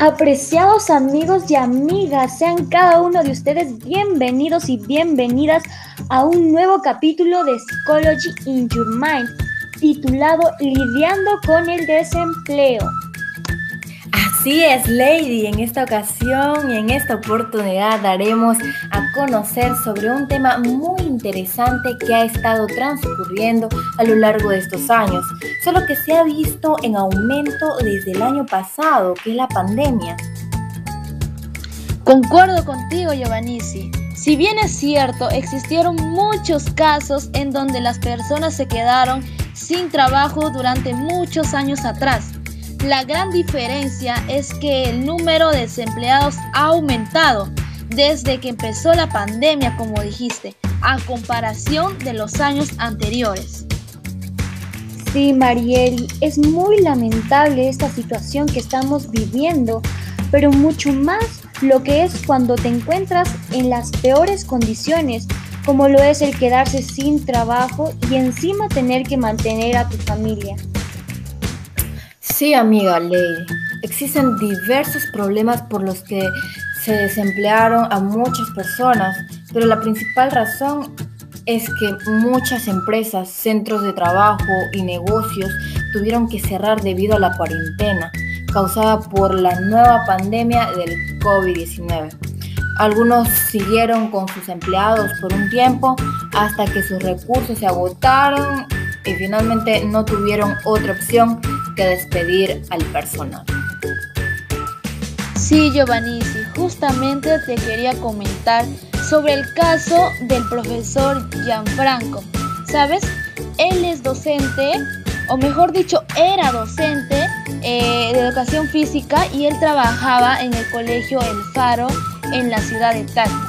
Apreciados amigos y amigas, sean cada uno de ustedes bienvenidos y bienvenidas a un nuevo capítulo de Psychology in Your Mind, titulado Lidiando con el desempleo. Así es, Lady. En esta ocasión y en esta oportunidad daremos a conocer sobre un tema muy interesante que ha estado transcurriendo a lo largo de estos años, solo que se ha visto en aumento desde el año pasado, que es la pandemia. Concuerdo contigo, Giovannici. Si bien es cierto, existieron muchos casos en donde las personas se quedaron sin trabajo durante muchos años atrás la gran diferencia es que el número de desempleados ha aumentado desde que empezó la pandemia, como dijiste, a comparación de los años anteriores. Sí, Marieli, es muy lamentable esta situación que estamos viviendo, pero mucho más lo que es cuando te encuentras en las peores condiciones, como lo es el quedarse sin trabajo y encima tener que mantener a tu familia. Sí, amiga Lady. Existen diversos problemas por los que se desemplearon a muchas personas, pero la principal razón es que muchas empresas, centros de trabajo y negocios tuvieron que cerrar debido a la cuarentena causada por la nueva pandemia del COVID-19. Algunos siguieron con sus empleados por un tiempo hasta que sus recursos se agotaron y finalmente no tuvieron otra opción que despedir al personal. Sí, Giovanni, justamente te quería comentar sobre el caso del profesor Gianfranco. ¿Sabes? Él es docente, o mejor dicho, era docente eh, de educación física y él trabajaba en el colegio El Faro en la ciudad de Tacna.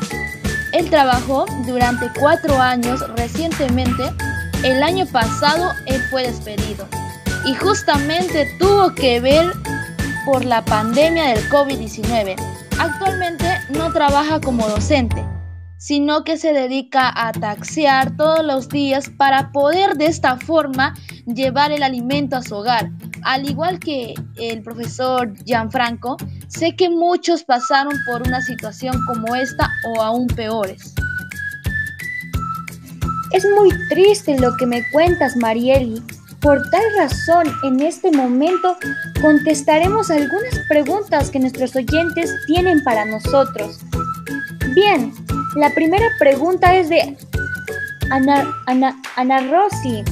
Él trabajó durante cuatro años recientemente el año pasado él fue despedido y justamente tuvo que ver por la pandemia del COVID-19. Actualmente no trabaja como docente, sino que se dedica a taxiar todos los días para poder de esta forma llevar el alimento a su hogar. Al igual que el profesor Gianfranco, sé que muchos pasaron por una situación como esta o aún peores. Es muy triste lo que me cuentas, Marieli. Por tal razón, en este momento contestaremos algunas preguntas que nuestros oyentes tienen para nosotros. Bien, la primera pregunta es de Ana, Ana, Rossi.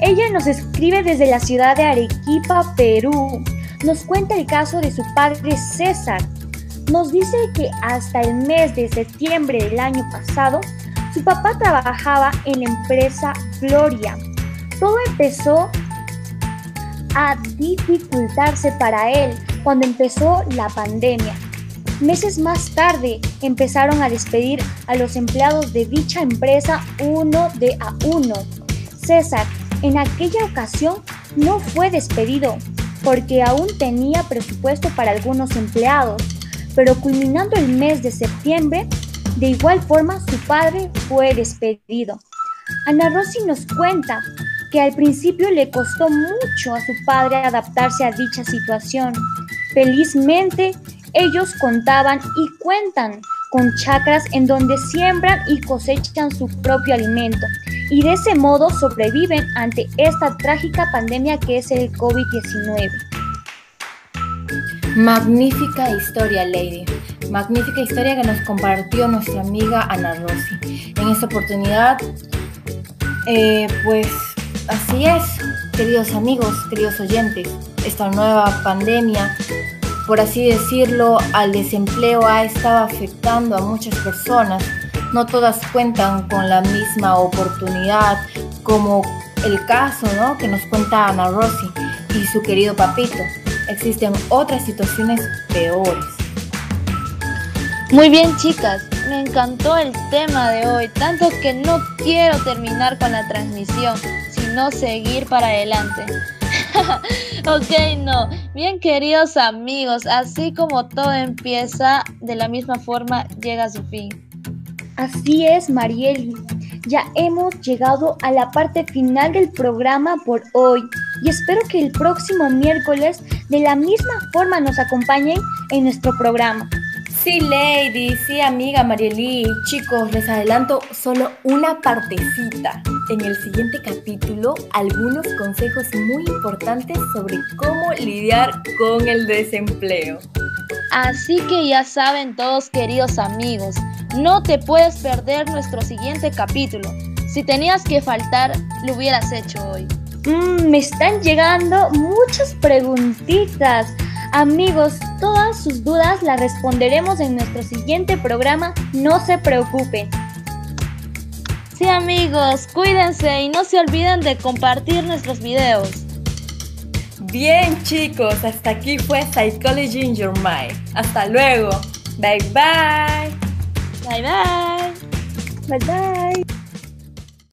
Ella nos escribe desde la ciudad de Arequipa, Perú. Nos cuenta el caso de su padre César. Nos dice que hasta el mes de septiembre del año pasado su papá trabajaba en la empresa Gloria. Todo empezó a dificultarse para él cuando empezó la pandemia. Meses más tarde empezaron a despedir a los empleados de dicha empresa uno de a uno. César en aquella ocasión no fue despedido porque aún tenía presupuesto para algunos empleados, pero culminando el mes de septiembre de igual forma, su padre fue despedido. Ana Rossi nos cuenta que al principio le costó mucho a su padre adaptarse a dicha situación. Felizmente, ellos contaban y cuentan con chacras en donde siembran y cosechan su propio alimento y de ese modo sobreviven ante esta trágica pandemia que es el COVID-19. Magnífica historia, Lady. Magnífica historia que nos compartió nuestra amiga Ana Rossi. En esta oportunidad, eh, pues así es, queridos amigos, queridos oyentes, esta nueva pandemia, por así decirlo, al desempleo ha estado afectando a muchas personas. No todas cuentan con la misma oportunidad como el caso ¿no? que nos cuenta Ana Rossi y su querido papito. Existen otras situaciones peores. Muy bien chicas, me encantó el tema de hoy, tanto que no quiero terminar con la transmisión, sino seguir para adelante. ok, no. Bien queridos amigos, así como todo empieza, de la misma forma llega a su fin. Así es, Marieli. ya hemos llegado a la parte final del programa por hoy y espero que el próximo miércoles de la misma forma nos acompañen en nuestro programa. Sí, Lady, sí, amiga Marieli. Chicos, les adelanto solo una partecita. En el siguiente capítulo, algunos consejos muy importantes sobre cómo lidiar con el desempleo. Así que ya saben todos queridos amigos, no te puedes perder nuestro siguiente capítulo. Si tenías que faltar, lo hubieras hecho hoy. Mm, me están llegando muchas preguntitas. Amigos, todas sus dudas las responderemos en nuestro siguiente programa. No se preocupen. Sí amigos, cuídense y no se olviden de compartir nuestros videos. Bien chicos, hasta aquí fue Psychology in Your Mind. Hasta luego. Bye bye. Bye bye. Bye bye.